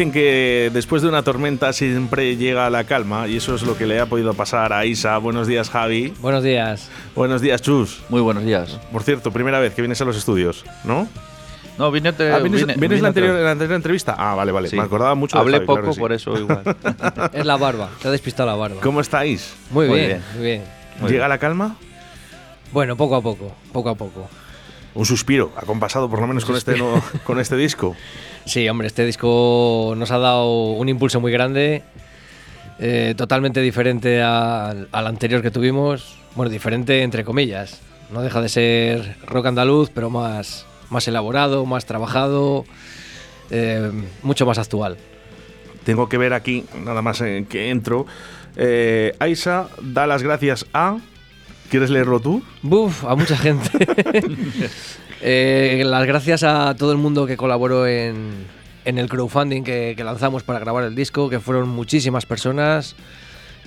Dicen que después de una tormenta siempre llega la calma y eso es lo que le ha podido pasar a Isa. Buenos días, Javi. Buenos días. Buenos días, Chus. Muy buenos días. Por cierto, primera vez que vienes a los estudios, ¿no? No, vine, te, Ah, ¿vienes, vine- vienes vine la, anterior, la anterior entrevista? Ah, vale, vale. Sí. Me acordaba mucho de Hablé Javi, claro poco, que sí. por eso igual. Es la barba, te ha despistado la barba. ¿Cómo estáis? Muy, Muy bien, bien. muy bien. Muy ¿Llega bien. la calma? Bueno, poco a poco, poco a poco. Un suspiro, acompasado por lo menos con este, nuevo- con este disco. Sí, hombre, este disco nos ha dado un impulso muy grande, eh, totalmente diferente al, al anterior que tuvimos. Bueno, diferente entre comillas. No deja de ser rock andaluz, pero más, más elaborado, más trabajado, eh, mucho más actual. Tengo que ver aquí, nada más en que entro. Eh, Aisa da las gracias a. ¿Quieres leerlo tú? Buf, a mucha gente. Eh, las gracias a todo el mundo que colaboró en, en el crowdfunding que, que lanzamos para grabar el disco, que fueron muchísimas personas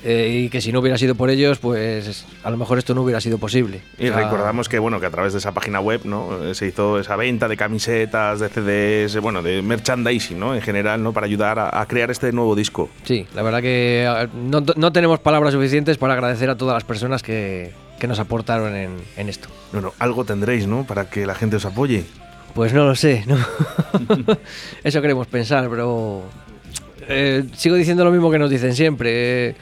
eh, y que si no hubiera sido por ellos, pues a lo mejor esto no hubiera sido posible. Y O sea, recordamos que bueno que a través de esa página web no Eh, se hizo esa venta de camisetas, de CDs, bueno de merchandising, ¿no? En general, ¿no? Para ayudar a, a crear este nuevo disco. Sí, la verdad que eh, no, no tenemos palabras suficientes para agradecer a todas las personas que, que nos aportaron en, en esto. Bueno, algo tendréis, ¿no? Para que la gente os apoye. Pues no lo sé, ¿no? Eso queremos pensar, pero eh, sigo diciendo lo mismo que nos dicen siempre, eh,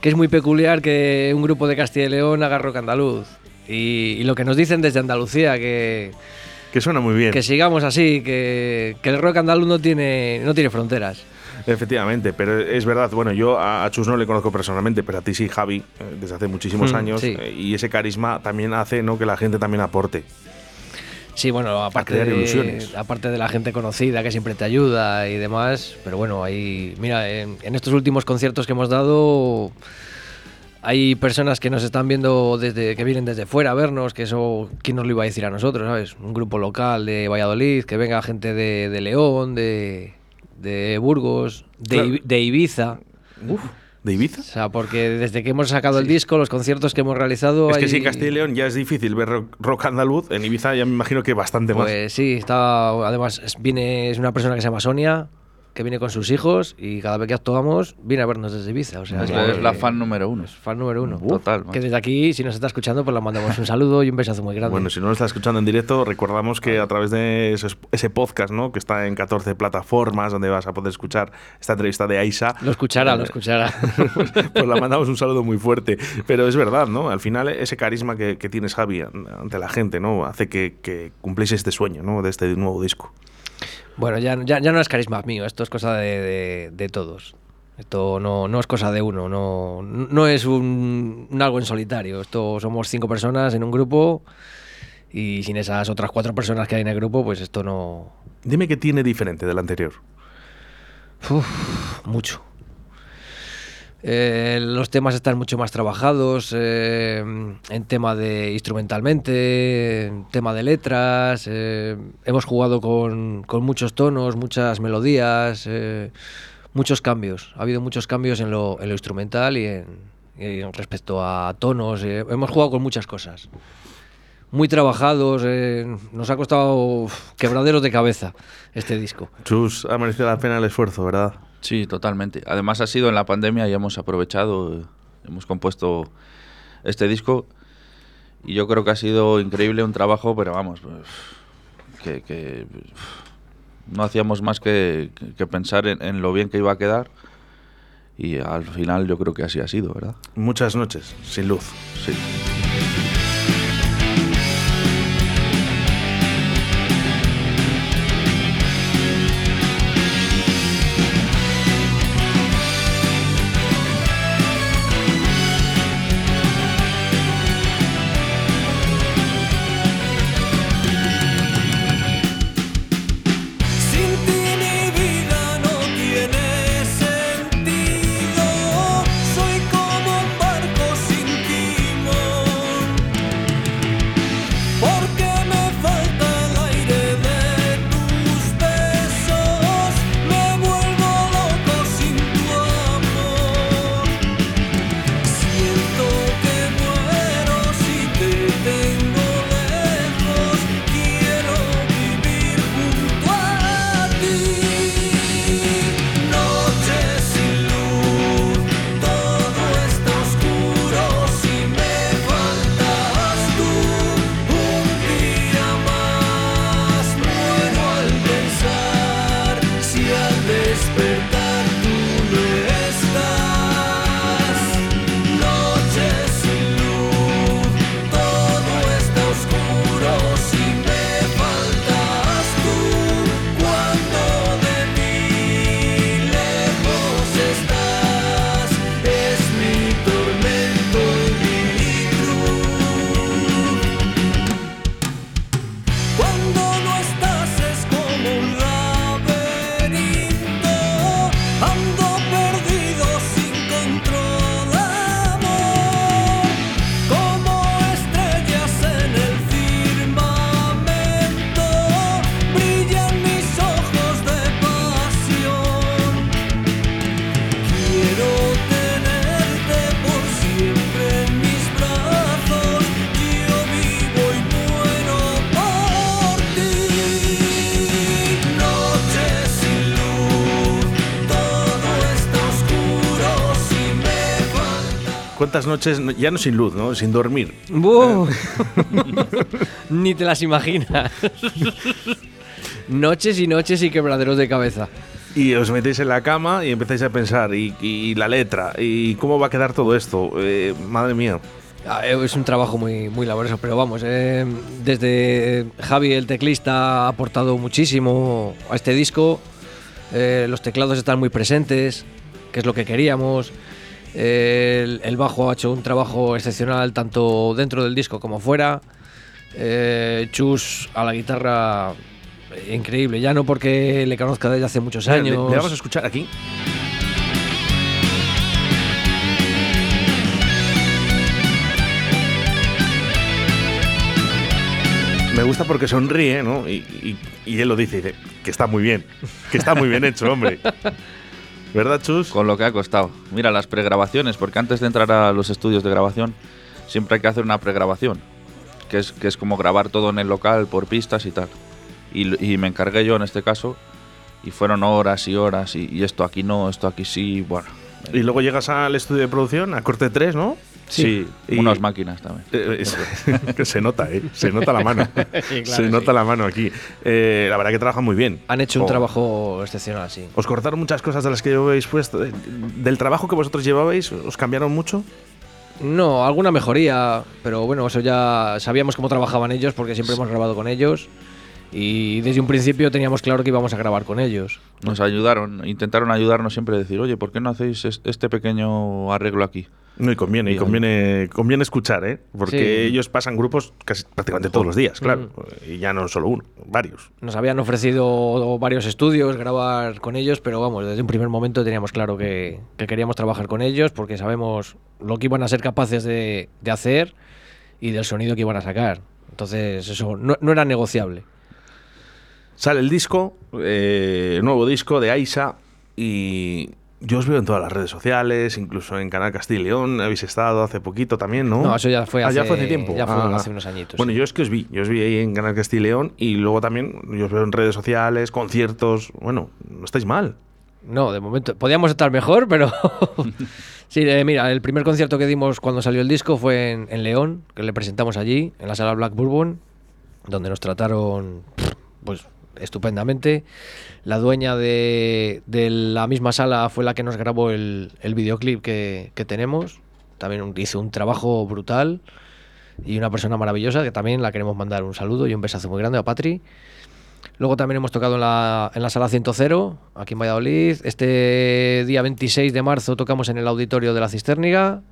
que es muy peculiar que un grupo de Castilla y León haga rock andaluz. Y, y lo que nos dicen desde Andalucía, que, Que suena muy bien. que sigamos así, que, que el rock andaluz no tiene, no tiene fronteras. Efectivamente, pero es verdad, bueno, yo a Chus no le conozco personalmente, pero a ti sí, Javi, eh, desde hace muchísimos Mm, años, sí. eh, y ese carisma también hace ¿no? que la gente también aporte. Sí, bueno, aparte crear de, ilusiones. aparte de la gente conocida que siempre te ayuda y demás, pero bueno, ahí, mira, en, en estos últimos conciertos que hemos dado, hay personas que nos están viendo desde que vienen desde fuera a vernos, que eso, ¿quién nos lo iba a decir a nosotros, sabes? Un grupo local de Valladolid, que venga gente de, de León, de, de Burgos, de, Claro. De Ibiza. ¿De Ibiza? O sea, porque desde que hemos sacado el disco, los conciertos que hemos realizado. Es que hay- si en Castilla y León ya es difícil ver rock, rock andaluz, en Ibiza ya me imagino que bastante más. Pues sí, está, además viene, es una persona que se llama Sonia, que viene con sus hijos y cada vez que actuamos viene a vernos desde Ibiza. O sea, Es, que- es la fan número uno. es fan número uno. Total, Que desde aquí, si nos está escuchando, pues le mandamos un saludo y un besazo muy grande. Bueno, si no lo está escuchando en directo, recordamos que a través de ese, ese podcast, ¿no? Que está en 14 plataformas donde vas a poder escuchar esta entrevista de Aisa. lo escuchará, Eh, lo escuchará. pues la mandamos un saludo muy fuerte. Pero es verdad, ¿no? Al final ese carisma que, que tienes, Javi, ante la gente, ¿no? Hace que, que cumpléis este sueño, ¿no? De este nuevo disco. Bueno, ya, ya, ya no es carisma mío, esto es cosa de, de- de todos. Esto no, no es cosa de uno, no, no es un, un algo en solitario. Esto somos cinco personas en un grupo y sin esas otras cuatro personas que hay en el grupo, pues esto no, Dime qué tiene diferente del anterior. Uf, mucho. Eh, los temas están mucho más trabajados eh, en tema de instrumentalmente, en tema de letras. eh, hemos jugado con, muchos tonos, muchas melodías, muchos cambios. Ha habido muchos cambios en lo, en lo instrumental y en, y en respecto a tonos. hemos jugado con muchas cosas. Muy trabajados, nos ha costado quebraderos de cabeza este disco. Chus, ha merecido la pena el esfuerzo, ¿verdad? Sí, totalmente. Además ha sido en la pandemia y hemos aprovechado, hemos compuesto este disco y yo creo que ha sido increíble un trabajo, pero vamos, que, que, no hacíamos más que, que- que pensar en, en lo bien que iba a quedar y al final yo creo que así ha sido, ¿verdad? Muchas noches sin luz. Sí. ¿Cuántas noches, no- ya no sin luz, ¿no? Sin dormir? ¡Buh! Ni te las imaginas. noches y noches y quebraderos de cabeza. Y os metéis en la cama y empezáis a pensar, y, y la letra, y cómo va a quedar todo esto. Eh, madre mía. Ah, eh, Es un trabajo muy, muy laborioso, pero vamos, eh, desde Javi, el teclista, ha aportado muchísimo a este disco. Eh, los teclados están muy presentes, que es lo que queríamos. El, el bajo ha hecho un trabajo excepcional tanto dentro del disco como fuera. Eh, Chus a la guitarra, increíble, ya no porque le conozca desde hace muchos Mira, le- años. le vamos a escuchar aquí. Me gusta porque sonríe, ¿no? Y, y- y él lo dice, dice, que está muy bien, que está muy bien hecho, hombre. ¿Verdad, Chus? Con lo que ha costado. Mira, las pregrabaciones, porque antes de entrar a los estudios de grabación, siempre hay que hacer una pregrabación, que es, que es como grabar todo en el local por pistas y tal. Y, me encargué yo en este caso, y fueron horas y horas, y, y esto aquí no, esto aquí sí, bueno. Y luego llegas al estudio de producción, a corte 3, ¿no? Sí, Y- unas máquinas también. Eh, es- que se nota, ¿eh? Se nota la mano. se nota la mano aquí. Eh, la verdad que trabajan muy bien. Han hecho un Oh. trabajo excepcional, sí. ¿Os cortaron muchas cosas de las que llevabais puesto? Eh, ¿Del trabajo que vosotros llevabais, os cambiaron mucho? No, alguna mejoría, pero bueno, eso ya sabíamos cómo trabajaban ellos porque siempre hemos grabado con ellos y desde un principio teníamos claro que íbamos a grabar con ellos. Nos ayudaron, intentaron ayudarnos siempre a decir, oye, ¿por qué no hacéis es- este pequeño arreglo aquí? No, y conviene, y conviene, conviene escuchar, ¿eh? Porque Sí. ellos pasan grupos casi prácticamente todos los días, claro. Y ya no solo uno, varios. Nos habían ofrecido varios estudios, grabar con ellos, pero vamos, desde un primer momento teníamos claro que, que queríamos trabajar con ellos porque sabemos lo que iban a ser capaces de, de hacer y del sonido que iban a sacar. Entonces, eso no, no era negociable. Sale el disco, eh, nuevo disco de Aisa, y yo os veo en todas las redes sociales, incluso en Canal Castilla y León, habéis estado hace poquito también, ¿no? No, eso ya fue Ah, ya hace- fue hace tiempo. ya fue Ah. hace unos añitos, Bueno, sí. yo es que os vi, yo os vi ahí en Canal Castilla y León, y luego también yo os veo en redes sociales, conciertos, bueno, no estáis mal. No, de momento. Podíamos estar mejor, pero. sí, eh, mira, el primer concierto que dimos cuando salió el disco fue en, en León, que le presentamos allí, en la sala Black Bourbon, donde nos trataron pues estupendamente. La dueña de, de la misma sala fue la que nos grabó el, el videoclip que, que tenemos. También hizo un trabajo brutal y una persona maravillosa que también la queremos mandar un saludo y un besazo muy grande a Patri. Luego también hemos tocado en la, en la sala 100, aquí en Valladolid. Este día 26 de marzo tocamos en el auditorio de la Cisterniga.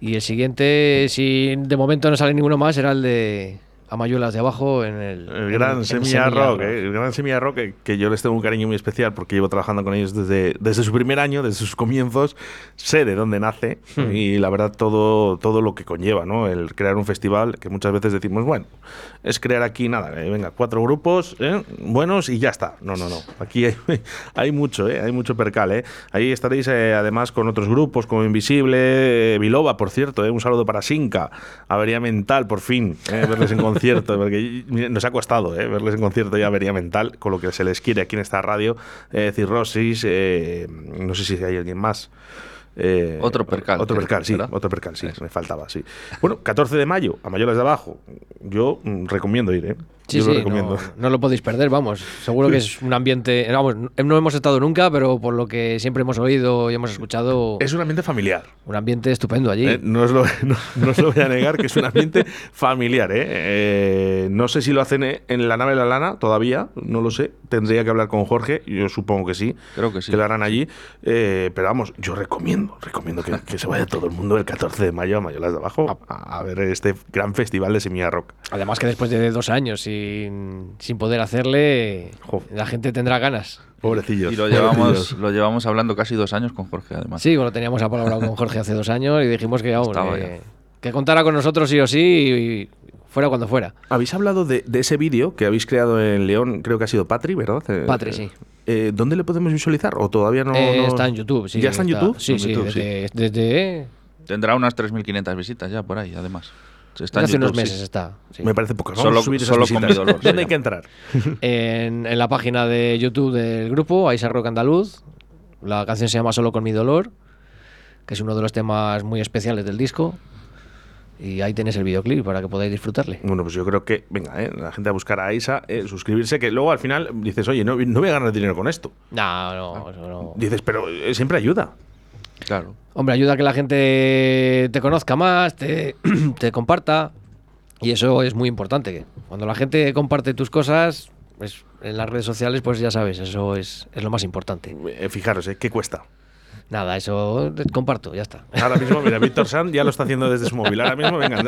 Y el siguiente, si de momento no sale ninguno más, será el de Amayuelas de abajo en el, El en- gran en Semilla Semilla Rock, eh, el gran Semilla Rock, que, que yo les tengo un cariño muy especial porque llevo trabajando con ellos desde, desde su primer año, desde sus comienzos, sé de dónde nace Hmm. y la verdad todo, todo lo que conlleva, ¿no? El crear un festival que muchas veces decimos, bueno, es crear aquí nada, eh, venga, cuatro grupos ¿eh? buenos y ya está. No, no, no. Aquí hay, hay mucho, ¿eh? hay mucho percal. ¿eh? Ahí estaréis eh, además con otros grupos como Invisible, eh, Biloba, por cierto, ¿eh? un saludo para Sinca, Avería Mental, por fin, ¿eh? verles en concierto, porque mire, nos ha costado ¿eh? verles en concierto ya Avería Mental, con lo que se les quiere aquí en esta radio, eh, Cirrosis, eh, no sé si hay alguien más. Eh, Otro percal, Otro percal, sí. ¿verdad? Otro percal, sí. Eso. Me faltaba, sí. Bueno, 14 de mayo, a Mayores de Abajo. Yo mm, recomiendo ir, ¿eh? Sí, Yo sí, lo recomiendo. No, no lo podéis perder, vamos. Seguro que es un ambiente. Vamos, no hemos estado nunca, pero por lo que siempre hemos oído y hemos escuchado, Es un ambiente familiar. un ambiente estupendo allí. ¿eh? No, os lo, no, no os lo voy a negar que es un ambiente familiar. ¿eh? Eh, no sé si lo hacen eh, en la nave de la lana todavía, no lo sé. Tendría que hablar con Jorge, yo supongo que sí. Creo que sí. Que lo harán allí. Eh, pero vamos, yo recomiendo, recomiendo que, que se vaya todo el mundo el 14 de mayo a Mayolas de Abajo a, a ver este gran festival de Semilla Rock. Además que después de dos años sin, sin poder hacerle, Jo. la gente tendrá ganas. Pobrecillos. Y lo llevamos, lo llevamos hablando casi dos años con Jorge, además. Sí, bueno, teníamos palabra con Jorge hace dos años y dijimos que, vamos, que, contara con nosotros sí o sí y fuera cuando fuera. Habéis hablado de, de ese vídeo que habéis creado en León, creo que ha sido Patri, ¿verdad? Eh, Patri, sí. eh, ¿Dónde le podemos visualizar? ¿O todavía no? Eh, no- Está en YouTube, sí. ¿Ya está en YouTube? Sí, En sí, YouTube, desde, desde- Tendrá unas 3.500 visitas ya por ahí, además. Está en hace unos sí. meses está. sí. Me parece poco. Vamos Solo- a subir solo con mi dolor, ¿Dónde hay que entrar? en, en la página de YouTube del grupo, Aisa Rock Andaluz. La canción se llama Solo con mi dolor. que es uno de los temas muy especiales del disco. Y ahí tenéis el videoclip para que podáis disfrutarle. Bueno, pues yo creo que, venga, ¿eh? la gente a buscar a Isa, eh, suscribirse, que luego al final dices, oye, no, no voy a ganar dinero con esto. No, no, eso no. Dices, pero eh, siempre ayuda. Claro. Hombre, ayuda a que la gente te conozca más, te, te comparta. Y eso es muy importante. Cuando la gente comparte tus cosas, pues, en las redes sociales, pues ya sabes, eso es, es lo más importante. Eh, fijaros, ¿eh? ¿qué cuesta? Nada, eso comparto, ya está. Ahora mismo, mira, Víctor San ya lo está haciendo desde su móvil. Ahora mismo, venga,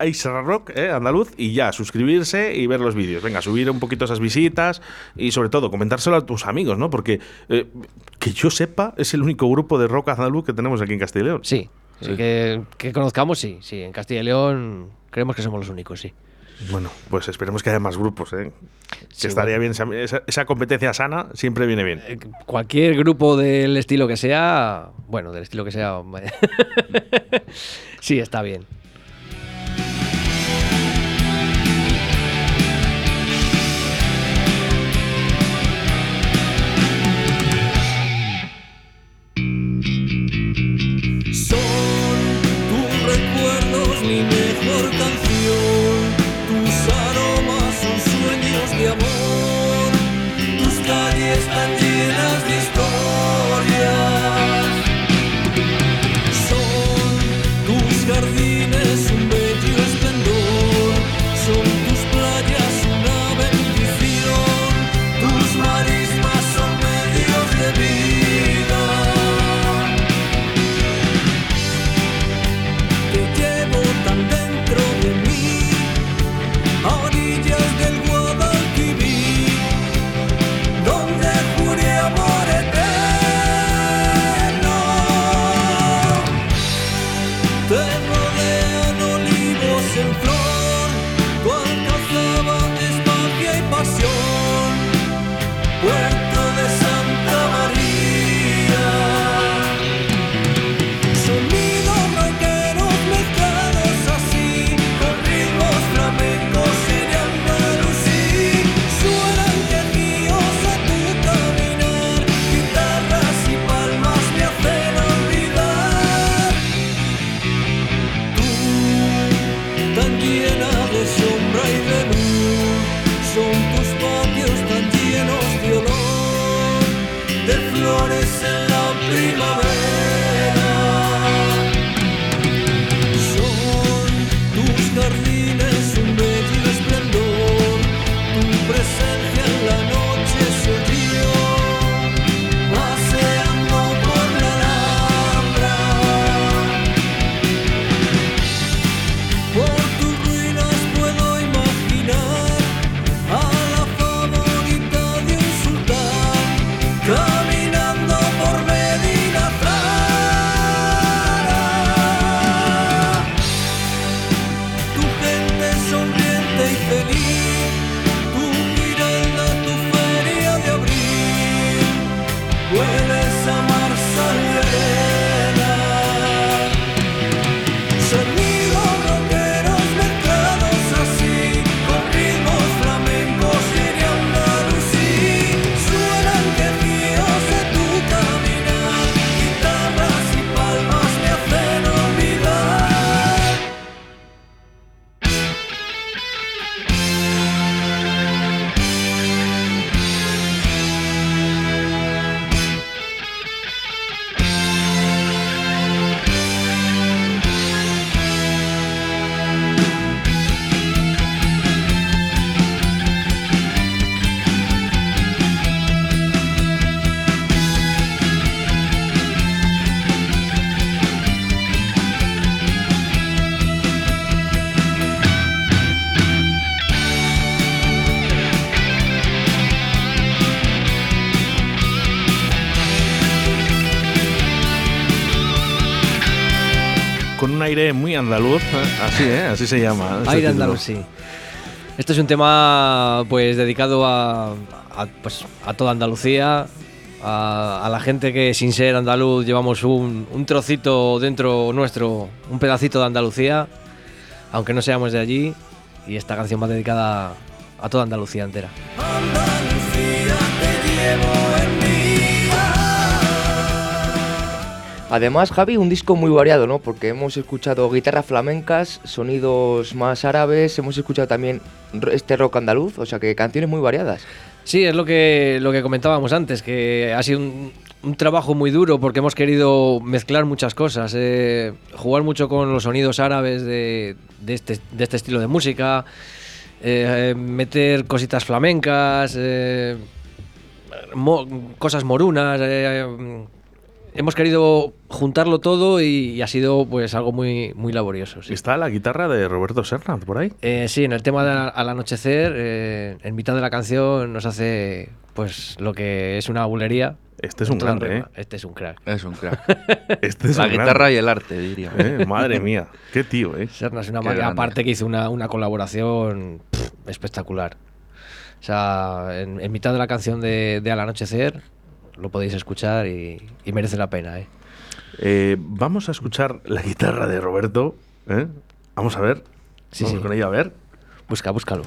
Aisa Rock, eh, andaluz, y ya, suscribirse y ver los vídeos. Venga, subir un poquito esas visitas y sobre todo comentárselo a tus amigos, ¿no? Porque eh, que yo sepa, es el único grupo de rock andaluz que tenemos aquí en Castilla y León. Sí, sí, Que, que conozcamos, sí, sí. En Castilla y León creemos que somos los únicos, sí. Bueno, pues esperemos que haya más grupos, ¿eh? Que Sí, estaría bueno. bien, esa, esa competencia sana siempre viene bien. Eh, Cualquier grupo del estilo que sea, bueno, del estilo que sea, sí, está bien. Andaluz, ¿eh? así, ¿eh? Así se llama. este Aire título. andaluz, sí. Este es un tema pues dedicado a, a, pues, a toda Andalucía, a, a la gente que sin ser andaluz llevamos un, un trocito dentro nuestro, un pedacito de Andalucía, aunque no seamos de allí. Y esta canción va dedicada a toda Andalucía entera. Andalucía te llevo en Además, Javi, un disco muy variado, ¿no? Porque hemos escuchado guitarras flamencas, sonidos más árabes, hemos escuchado también este rock andaluz, o sea que canciones muy variadas. Sí, es lo que, lo que comentábamos antes, que ha sido un, trabajo muy duro porque hemos querido mezclar muchas cosas, eh, jugar mucho con los sonidos árabes de, este, de este estilo de música, eh, meter cositas flamencas, eh, cosas morunas. Eh, hemos querido juntarlo todo y, y ha sido pues algo muy, muy laborioso. sí. Está la guitarra de Roberto Serna por ahí. Eh, sí, en el tema de al al anochecer, eh, en mitad de la canción nos hace pues lo que es una bulería. Este es un grande, rima. Este es un crack. Es un crack. Este es La un guitarra grande. y el arte, diría. Eh, Madre mía, qué tío, ¿eh? Serna es una Qué máquina, aparte que hizo una, una colaboración pff, espectacular. O sea, en, en mitad de la canción de, de Al anochecer lo podéis escuchar y, y merece la pena, ¿eh? Eh, Vamos a escuchar la guitarra de Roberto. ¿eh? Vamos a ver. Sí, Vamos sí. con ella a ver. Busca, búscalo.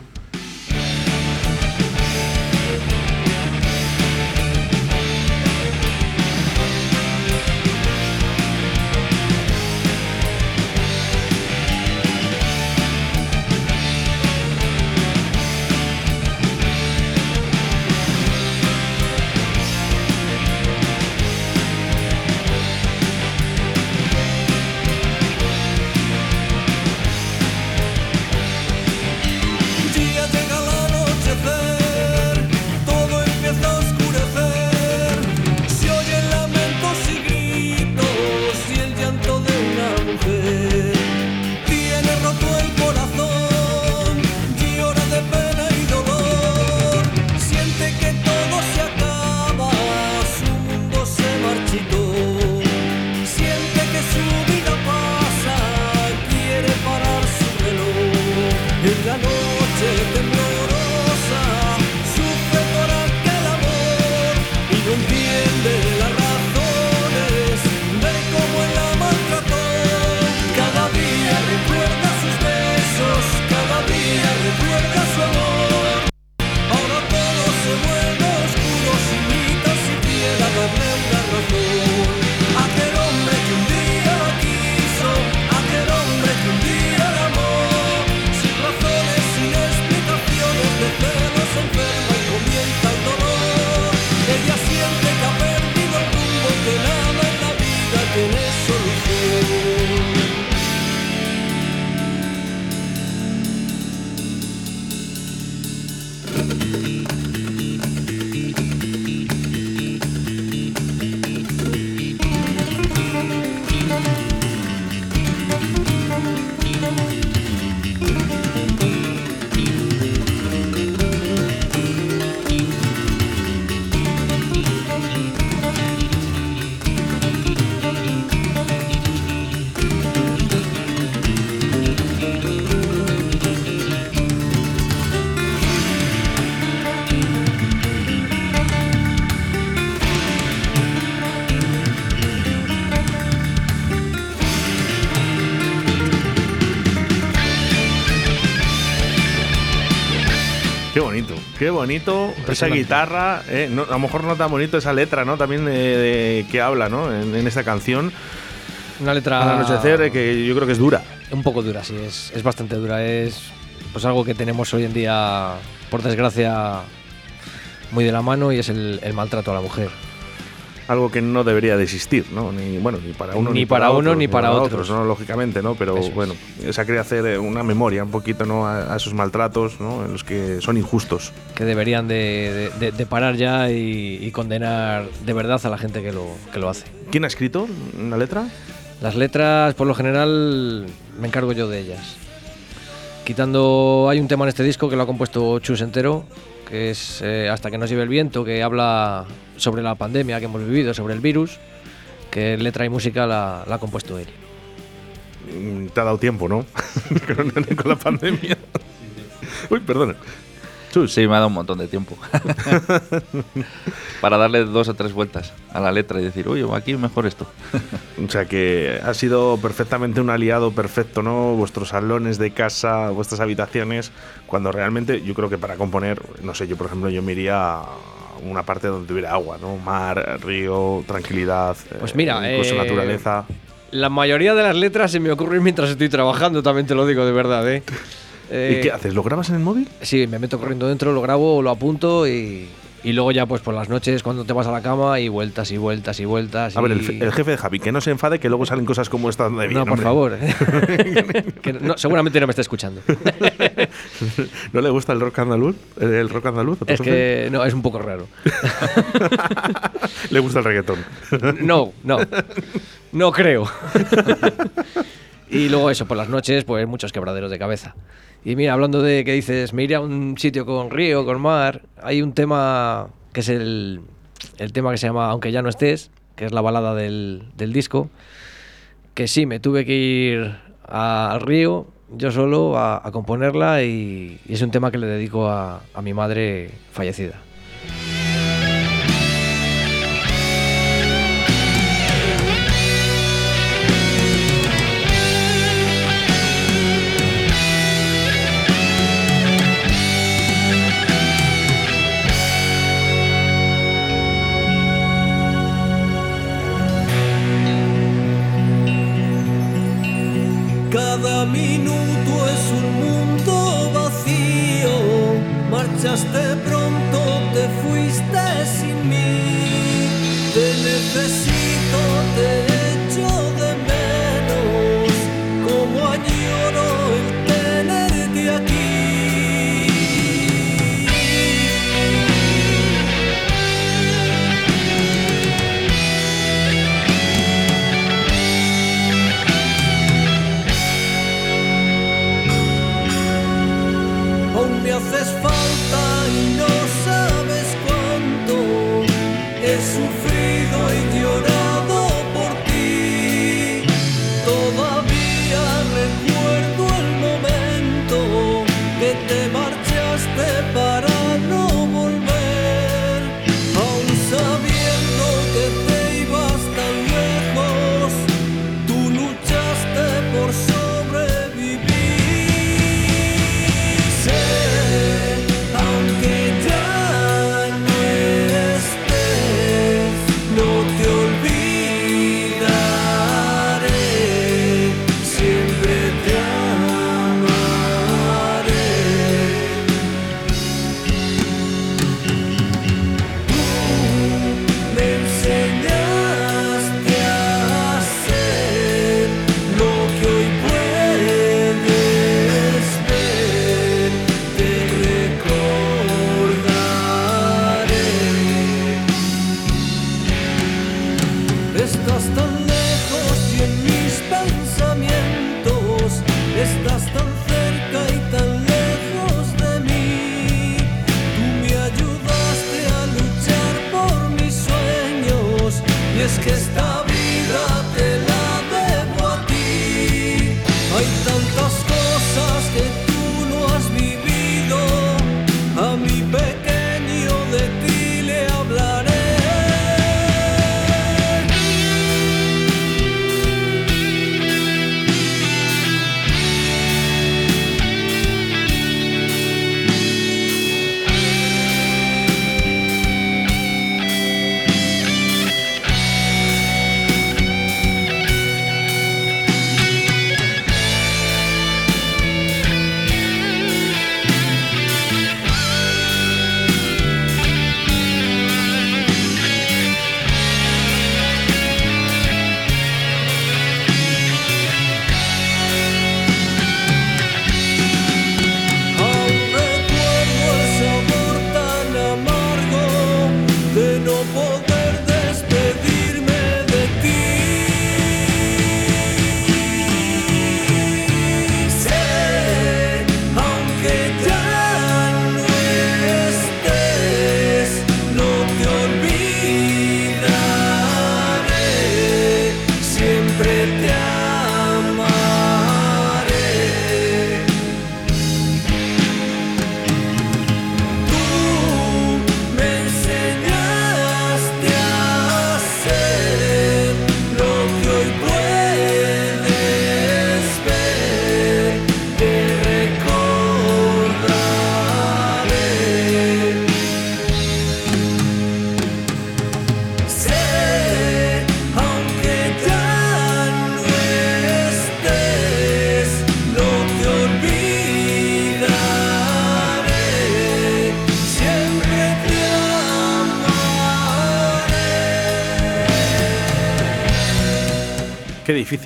Qué bonito esa guitarra. eh, no, a lo mejor no tan bonito esa letra, ¿no? También eh, de- que habla, ¿no? En, en esta canción. Una letra... Al anochecer, eh, que yo creo que es dura. Un poco dura, sí, es, es bastante dura. Es pues algo que tenemos hoy en día, por desgracia, muy de la mano y es el, el maltrato a la mujer. Algo que no debería de existir, ¿no? Ni, bueno, ni para uno Ni para uno, ni para otros. ¿no? Lógicamente, ¿no? Pero es. bueno, se ha querido hacer eh, una memoria un poquito, ¿no? A, a esos maltratos, ¿no? En los que son injustos. Que deberían de, de- de- parar ya y, y condenar de verdad a la gente que lo, que lo hace. ¿Quién ha escrito una letra? Las letras, por lo general, me encargo yo de ellas. Quitando, hay un tema en este disco que lo ha compuesto Chus entero, que es eh, Hasta que nos lleve el viento, que habla sobre la pandemia que hemos vivido, sobre el virus, que letra y música la, la ha compuesto él. Mm, Te ha dado tiempo, ¿no? con, con la pandemia. Uy, perdona. Sí, me ha dado un montón de tiempo. Para darle dos o tres vueltas a la letra y decir, uy, aquí mejor esto. O sea que ha sido perfectamente un aliado perfecto, ¿no? Vuestros salones de casa, vuestras habitaciones, cuando realmente yo creo que para componer, no sé, yo por ejemplo, yo me iría a una parte donde tuviera agua, ¿no? Mar, río, tranquilidad, Pues eh, mira, incluso eh, naturaleza. La mayoría de las letras se me ocurren mientras estoy trabajando, también te lo digo de verdad, ¿eh? ¿Y Eh, qué haces? ¿Lo grabas en el móvil? Sí, me meto corriendo dentro, lo grabo, lo apunto y, y luego ya pues por las noches cuando te vas a la cama y vueltas y vueltas y vueltas. A ver, el, jefe de Javi, que no se enfade, que luego salen cosas como esta de bien. no, por favor. Que no- seguramente no me está escuchando. ¿No le gusta el rock andaluz? ¿El, rock andaluz? es que no, es un poco raro. Le gusta el reggaetón. No, no. No creo. y luego eso, por las noches, pues muchos quebraderos de cabeza. Y mira, hablando de que dices, me iré a un sitio con río, con mar, hay un tema que es el, el tema que se llama Aunque ya no estés, que es la balada del, del disco, que sí, me tuve que ir al río yo solo a, a componerla y, y es un tema que le dedico a, a mi madre fallecida.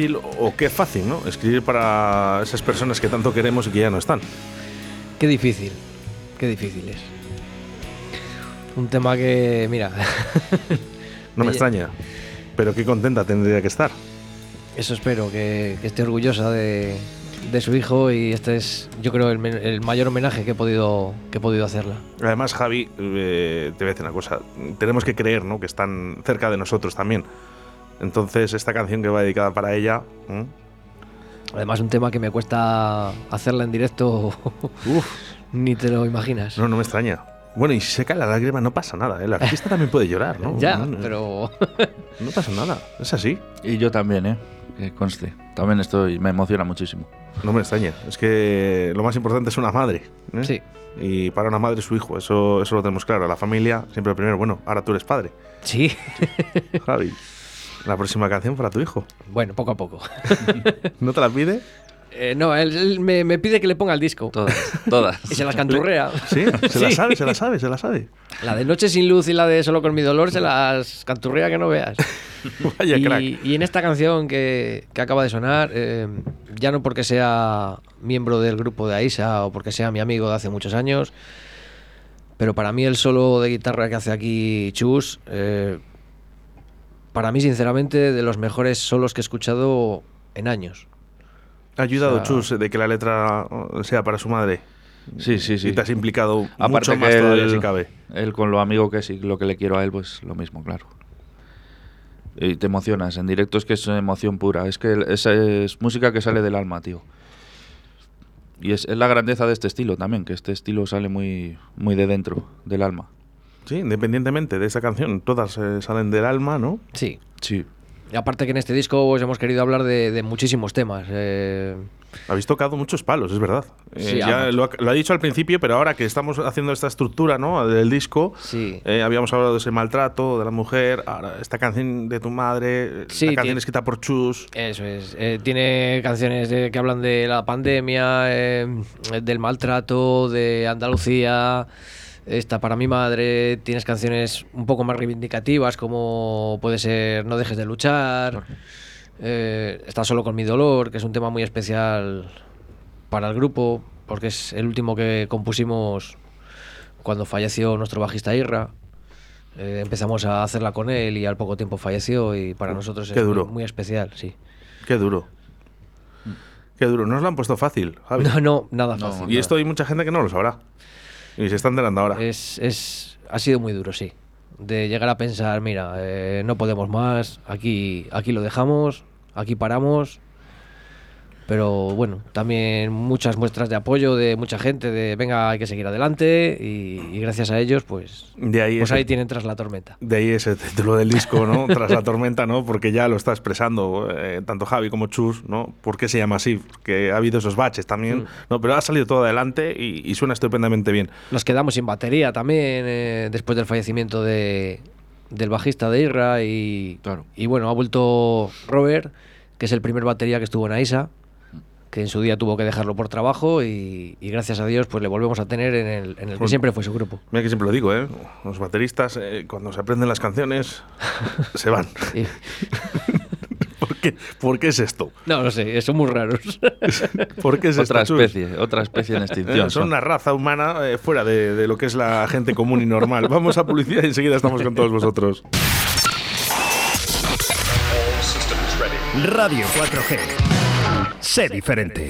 Difícil o qué fácil, ¿no? Escribir para esas personas que tanto queremos y que ya no están. Qué difícil, qué difícil es. Un tema que, mira, No me extraña. Pero qué contenta tendría que estar. eso espero, que, que esté orgullosa de, de su hijo y este es, yo creo, el, el mayor homenaje que he podido, que he podido hacerla. Además, Javi, eh, te voy a decir una cosa. Tenemos que creer, ¿no? Que están cerca de nosotros también. Entonces, esta canción que va dedicada para ella. Además, un tema que me cuesta hacerla en directo, ni te lo imaginas. No, no me extraña. Bueno, y si se cae la lágrima, no pasa nada. ¿eh? El artista también puede llorar, ¿no? ya, No, no, pero No pasa nada. Es así. Y yo también, ¿eh? Que conste. También estoy, me emociona muchísimo. No me extraña. Es que lo más importante es una madre. ¿eh? sí, Y para una madre su hijo. Eso, eso lo tenemos claro. La familia, siempre primero. Bueno, ahora tú eres padre. sí. Javi. La próxima canción para tu hijo. bueno, poco a poco. ¿No te la pide? Eh, no, él, él me, me pide que le ponga el disco. Todas, todas. Y se las canturrea. Sí, se la Sí. sabe, se la sabe, se la sabe. La de Noche sin luz y la de Solo con mi dolor se las canturrea que no veas. Vaya y, crack. y en esta canción que, que acaba de sonar, eh, ya no porque sea miembro del grupo de Aisa o porque sea mi amigo de hace muchos años, pero para mí el solo de guitarra que hace aquí Chus, eh, para mí sinceramente de los mejores solos que he escuchado en años. Ha ayudado o sea- Chus de que la letra sea para su madre. Sí, sí, sí. Y te has implicado Aparte mucho más todavía si cabe. él con lo amigo que es y lo que le quiero a él, pues lo mismo, claro. Y te emocionas. En directo es que es emoción pura. Es que es, es música que sale del alma, tío. Y es, es la grandeza de este estilo también, que este estilo sale muy, muy de dentro, del alma. Sí, independientemente de esa canción, todas eh, salen del alma, ¿no? Sí. Sí. Y aparte que en este disco pues, hemos querido hablar de, de muchísimos temas. eh, Habéis tocado muchos palos, es verdad. Eh, Sí, ya lo ha, lo ha dicho al principio, pero ahora que estamos haciendo esta estructura ¿no? del disco, sí. eh, habíamos hablado de ese maltrato, de la mujer, ahora esta canción de tu madre, Sí, la canción escrita por Chus. Eso es. Eh, tiene canciones que hablan de la pandemia, eh, del maltrato, de Andalucía. Esta para mi madre. Tienes canciones un poco más reivindicativas, como puede ser No dejes de luchar. Eh, está solo con mi dolor, que es un tema muy especial para el grupo, porque es el último que compusimos cuando falleció nuestro bajista Irra. Eh, empezamos a hacerla con él y al poco tiempo falleció y para nosotros Qué es duro. Muy, muy especial, sí. Qué duro. Qué duro. No os lo han puesto fácil, Javi. No, no, nada No, fácil. y esto hay mucha gente que no lo sabrá. Y se está enterando ahora. Es, es, ha sido muy duro, sí. De llegar a pensar, mira, eh, no podemos más, aquí, aquí lo dejamos, aquí paramos. Pero bueno, también muchas muestras de apoyo de mucha gente, de venga, hay que seguir adelante y, y gracias a ellos, pues, de ahí, pues ese, ahí tienen tras la tormenta. de ahí ese título del disco, ¿no? Tras la tormenta, ¿no? Porque ya lo está expresando eh, tanto Javi como Chus, ¿no? ¿Por qué se llama así? Porque ha habido esos baches también, Mm. ¿no? Pero ha salido todo adelante y, y suena estupendamente bien. Nos quedamos sin batería también eh, después del fallecimiento de, del bajista de Irra y, Claro. y bueno, ha vuelto Robert, que es el primer batería que estuvo en AISA, que en su día tuvo que dejarlo por trabajo y, y gracias a Dios pues le volvemos a tener en el, en el que Pues- siempre fue su grupo. Mira que siempre lo digo, ¿eh? Los bateristas, eh, cuando se aprenden las canciones, se van. Y- ¿Por qué? ¿Por qué es esto? no, no sé, son muy raros. ¿Por qué es Otra esto, Chus? especie, otra especie en Eh, extinción. son una raza humana eh, fuera de, de lo que es la gente común y normal. Vamos a publicidad y enseguida estamos con todos vosotros. Radio 4G. Sé diferente.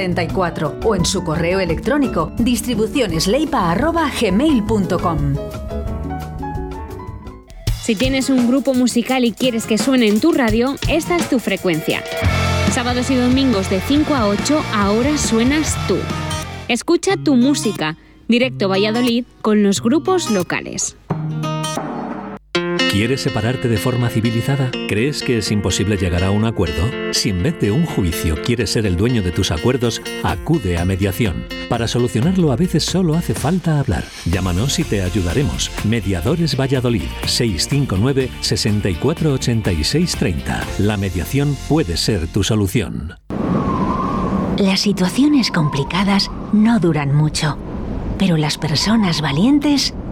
672-6590-44 o en su correo electrónico distribucionesleipa.gmail.com Si tienes un grupo musical y quieres que suene en tu radio, esta es tu frecuencia. Sábados y domingos de 5 a 8, ahora suenas tú. Escucha tu música, directo Valladolid con los grupos locales. ¿Quieres separarte de forma civilizada? ¿Crees que es imposible llegar a un acuerdo? Si en vez de un juicio quieres ser el dueño de tus acuerdos, acude a mediación. Para solucionarlo a veces solo hace falta hablar. Llámanos y te ayudaremos. Mediadores Valladolid 659 6486 30. La mediación puede ser tu solución. Las situaciones complicadas no duran mucho, pero las personas valientes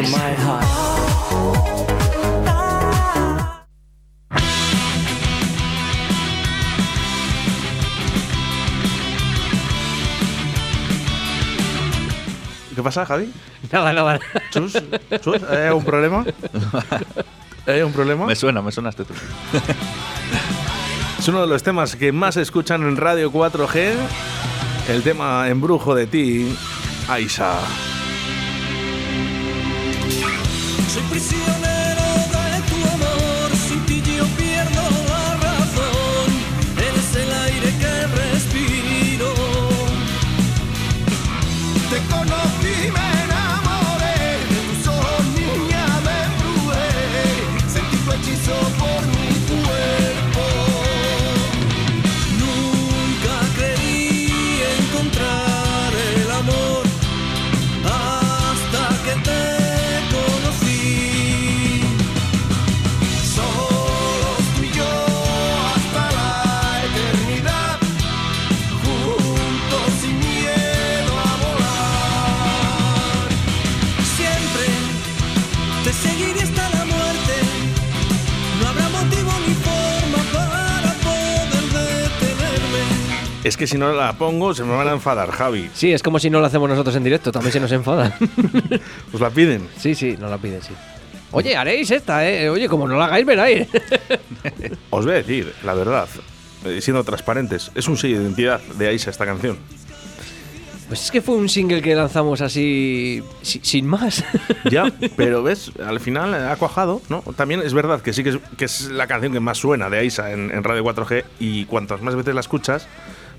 ¿Qué pasa, Javi? Nada, nada. ¿Chus? ¿Chus? ¿Hay algún problema? ¿Hay algún problema? Me suena, me suena este tú. Es uno de los temas que más se escuchan en Radio 4G. El tema Embrujo de ti, Aisa. Soy prisionero que si no la pongo se me van a enfadar, Javi. Sí, es como si no lo hacemos nosotros en directo, también se nos enfadan. Pues la piden. sí, sí, nos la piden, sí. Oye, haréis esta, ¿eh? Oye, como no la hagáis, veráis. Os voy a decir, la verdad, eh, siendo transparentes, es un sello de identidad de Aisa esta canción. Pues es que fue un single que lanzamos así, si- sin más. Ya, pero ves, al final ha cuajado, ¿no? También es verdad que sí que es, que es la canción que más suena de Aisa en, en Radio 4G y cuantas más veces la escuchas,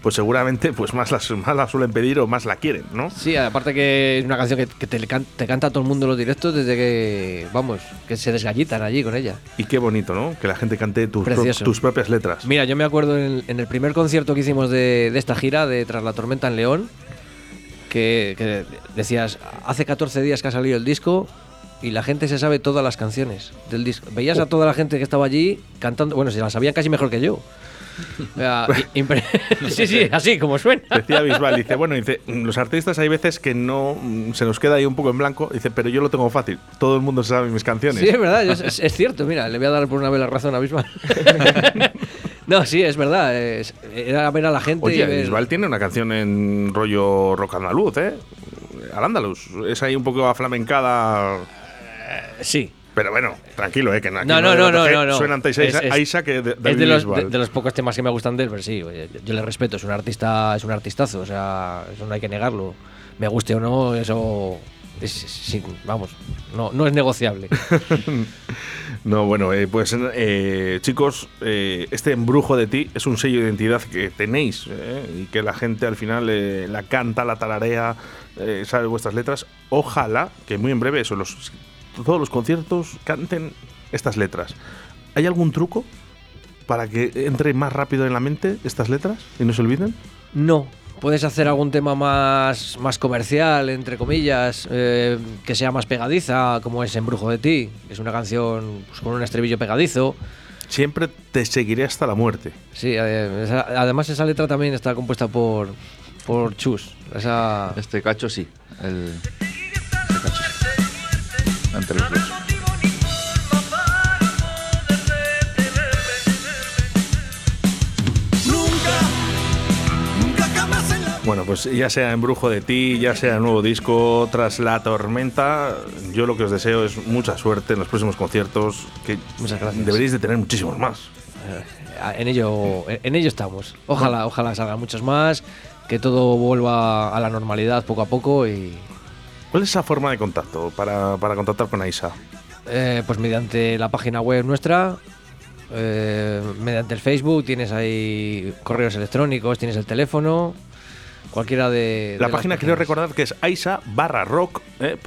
pues seguramente pues más, las, más la suelen pedir o más la quieren, ¿no? Sí, aparte que es una canción que, que te, can- te canta todo el mundo en los directos desde que, vamos, que se desgallitan allí con ella. Y qué bonito, ¿no? Que la gente cante tus, pro- Precioso. tus propias letras. Mira, yo me acuerdo en, en el primer concierto que hicimos de, de esta gira, de Tras la Tormenta en León, que, que decías, hace 14 días que ha salido el disco y la gente se sabe todas las canciones del disco. Veías a toda la gente que estaba allí cantando, bueno, se las sabían casi mejor que yo. Sí, sí, así como suena. Decía Bisbal, dice, bueno, dice, "mm, los artistas hay veces que no mm, se nos queda ahí un poco en blanco, dice, pero yo lo tengo fácil, todo el mundo sabe mis canciones. Sí, es verdad, es, cierto, mira, le voy a dar por una vez la razón a Bisbal. no, sí, es verdad, es- era ver a la gente y Oye, ver- Bisbal tiene una canción en rollo rock andaluz, ¿eh? Al andaluz. Es ahí un poco aflamencada. Sí, Pero bueno, tranquilo, ¿eh? Que No, no, no, no, que no, no. Suenan Es- es- que de, es David de los, de, de los pocos temas que me gustan de él, pero sí, oye, yo, le respeto, es un artista, es un artistazo, o sea, eso no hay que negarlo. Me guste o no, eso es, vamos, no, no es negociable. No, bueno, eh, pues eh, chicos, eh, este embrujo de ti es un sello de identidad que tenéis eh, y que la gente al final la canta, la tararea, sabe vuestras letras. Ojalá que muy en breve eso, los, todos los conciertos canten estas letras. ¿Hay algún truco para que entre más rápido en la mente estas letras y no se olviden? No, puedes hacer algún tema más, más comercial, entre comillas, eh, que sea más pegadiza, como es Embrujo de ti, que es una canción pues, con un estribillo pegadizo. Siempre te seguiré hasta la muerte. Sí, eh, además esa letra también está compuesta por, por Chus. Esa, Este cacho sí. El, este cacho sí. Entre los dos. Bueno, pues ya sea Embrujo de ti, ya sea nuevo disco, tras la tormenta, yo lo que os deseo es mucha suerte en los próximos conciertos, que Muchas gracias. deberéis de tener muchísimos más. Eh, En ello, en ello estamos. Ojalá, ojalá salgan muchos más, que todo vuelva a la normalidad poco a poco y ¿Cuál es esa forma de contacto para, para contactar con Aisa? eh, pues mediante la página web nuestra, eh, mediante el Facebook, tienes ahí correos electrónicos, tienes el teléfono, cualquiera de... La de página páginas. recordar que es aisa barra rock eh,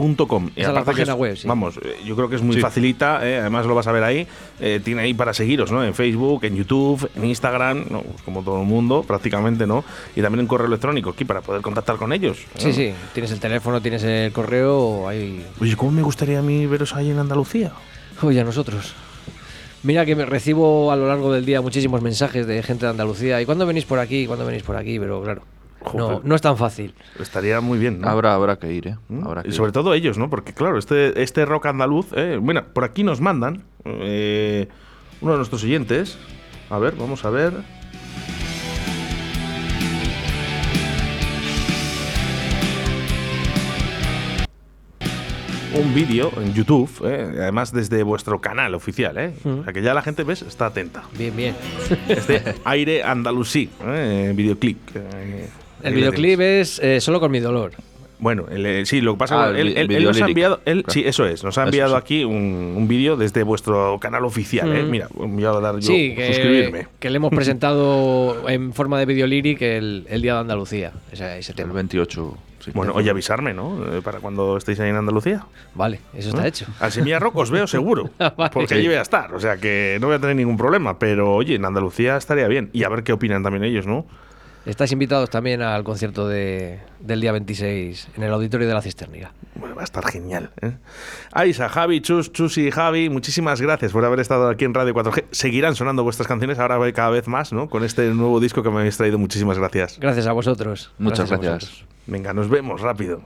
es la página web, sí. Vamos, eh, yo creo que es muy Sí. facilita, eh, además lo vas a ver ahí. eh, tiene ahí para seguiros, ¿no? En Facebook, en YouTube, en Instagram, ¿no? Pues como todo el mundo, prácticamente, ¿no? Y también un correo electrónico aquí para poder contactar con ellos. Sí, ¿no? sí, tienes el teléfono, tienes el correo, ahí... Oye, ¿cómo me gustaría a mí veros ahí en Andalucía? Oye, a nosotros. Mira que me recibo a lo largo del día muchísimos mensajes de gente de Andalucía. ¿Y cuándo venís por aquí? ¿Cuándo venís por aquí? Pero claro, Joder. no es tan fácil. Estaría muy bien, ¿no? Habrá, habrá que ir, ¿eh? ¿Mm? Habrá que Y sobre ir. todo ellos, ¿no? Porque claro, este, este rock andaluz, eh, bueno, por aquí nos mandan eh, uno de nuestros oyentes. A ver, vamos a ver. Un vídeo en YouTube, eh, además desde vuestro canal oficial, ¿eh? O sea que ya la gente, ¿ves? Está atenta. Bien, bien. Este Aire Andalusí, eh, videoclip. eh, El videoclip es eh, solo con mi dolor. Bueno, el, eh, sí, lo que pasa Ah, es el que él, vi- él- él nos ha enviado, lírico, él, claro. sí, eso es, nos ha Eso enviado sí. aquí un, un vídeo desde vuestro canal oficial, ¿eh? Mm. Mira, voy a dar yo Sí, que, suscribirme. que le hemos presentado en forma de video lyric el, el Día de Andalucía. Ese, ese El tema. 28. sí. Bueno, oye, avisarme, ¿no? Eh, Para cuando estéis ahí en Andalucía. Vale, eso está ¿no? hecho. Al Semilla Rock os veo seguro, Vale. porque allí voy a estar, o sea que no voy a tener ningún problema, pero oye, en Andalucía estaría bien. Y a ver qué opinan también ellos, ¿no? Estáis invitados también al concierto de, del día 26 en el auditorio de la Cisterniga. Bueno, va a estar genial. ¿eh? Aisa, Javi, Chus, Chus y Javi, muchísimas gracias por haber estado aquí en Radio 4G. Seguirán sonando vuestras canciones ahora cada vez más, ¿no? Con este nuevo disco que me habéis traído. Muchísimas gracias. Gracias a vosotros. Muchas gracias. vosotros. Venga, nos vemos rápido.